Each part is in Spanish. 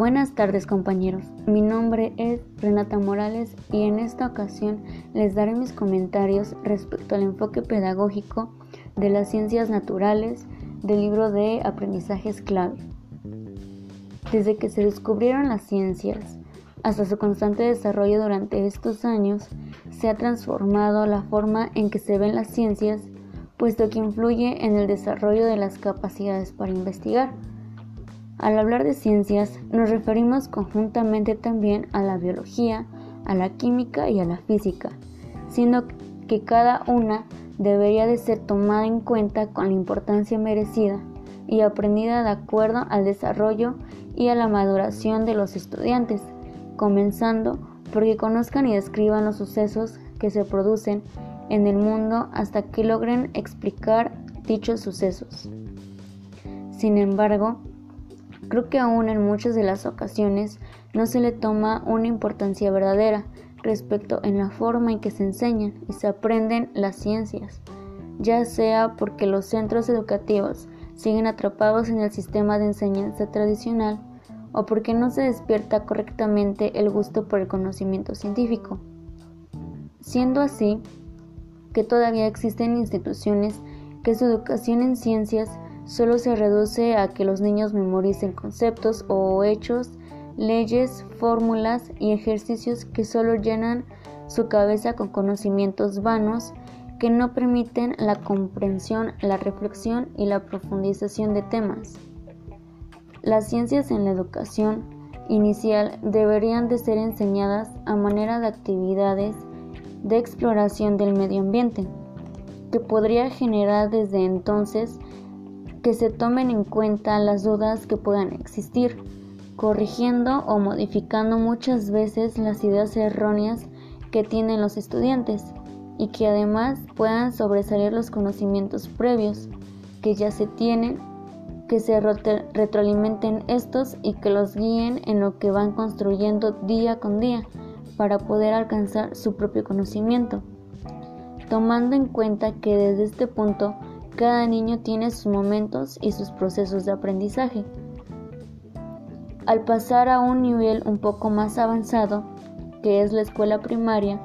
Buenas tardes compañeros, mi nombre es Renata Morales y en esta ocasión les daré mis comentarios respecto al enfoque pedagógico de las ciencias naturales del libro de aprendizajes clave. Desde que se descubrieron las ciencias hasta su constante desarrollo durante estos años, se ha transformado la forma en que se ven las ciencias, puesto que influye en el desarrollo de las capacidades para investigar al hablar de ciencias nos referimos conjuntamente también a la biología, a la química y a la física, siendo que cada una debería de ser tomada en cuenta con la importancia merecida y aprendida de acuerdo al desarrollo y a la maduración de los estudiantes, comenzando porque conozcan y describan los sucesos que se producen en el mundo hasta que logren explicar dichos sucesos. Sin embargo, Creo que aún en muchas de las ocasiones no se le toma una importancia verdadera respecto en la forma en que se enseñan y se aprenden las ciencias, ya sea porque los centros educativos siguen atrapados en el sistema de enseñanza tradicional o porque no se despierta correctamente el gusto por el conocimiento científico. Siendo así, que todavía existen instituciones que su educación en ciencias solo se reduce a que los niños memoricen conceptos o hechos, leyes, fórmulas y ejercicios que solo llenan su cabeza con conocimientos vanos que no permiten la comprensión, la reflexión y la profundización de temas. Las ciencias en la educación inicial deberían de ser enseñadas a manera de actividades de exploración del medio ambiente, que podría generar desde entonces que se tomen en cuenta las dudas que puedan existir, corrigiendo o modificando muchas veces las ideas erróneas que tienen los estudiantes y que además puedan sobresalir los conocimientos previos que ya se tienen, que se retroalimenten estos y que los guíen en lo que van construyendo día con día para poder alcanzar su propio conocimiento, tomando en cuenta que desde este punto cada niño tiene sus momentos y sus procesos de aprendizaje. Al pasar a un nivel un poco más avanzado, que es la escuela primaria,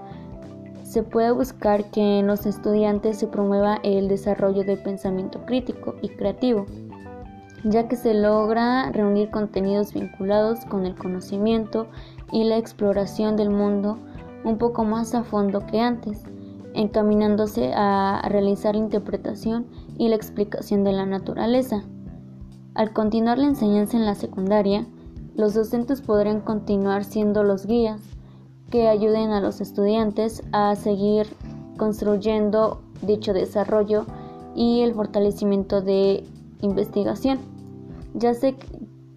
se puede buscar que en los estudiantes se promueva el desarrollo del pensamiento crítico y creativo, ya que se logra reunir contenidos vinculados con el conocimiento y la exploración del mundo un poco más a fondo que antes, encaminándose a realizar la interpretación y la explicación de la naturaleza. Al continuar la enseñanza en la secundaria, los docentes podrán continuar siendo los guías que ayuden a los estudiantes a seguir construyendo dicho desarrollo y el fortalecimiento de investigación, ya,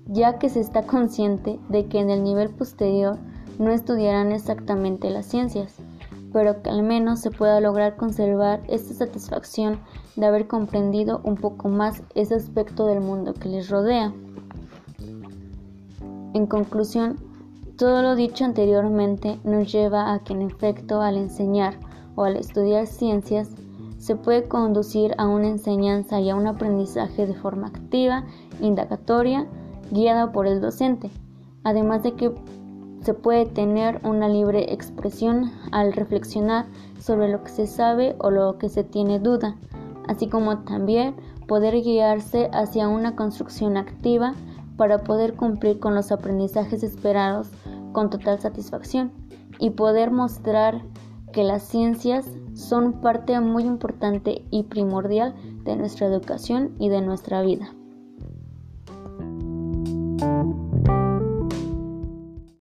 ya que se está consciente de que en el nivel posterior no estudiarán exactamente las ciencias, pero que al menos se pueda lograr conservar esta satisfacción de haber comprendido un poco más ese aspecto del mundo que les rodea. En conclusión, todo lo dicho anteriormente nos lleva a que en efecto al enseñar o al estudiar ciencias se puede conducir a una enseñanza y a un aprendizaje de forma activa, indagatoria, guiada por el docente, además de que se puede tener una libre expresión al reflexionar sobre lo que se sabe o lo que se tiene duda, así como también poder guiarse hacia una construcción activa para poder cumplir con los aprendizajes esperados con total satisfacción y poder mostrar que las ciencias son parte muy importante y primordial de nuestra educación y de nuestra vida.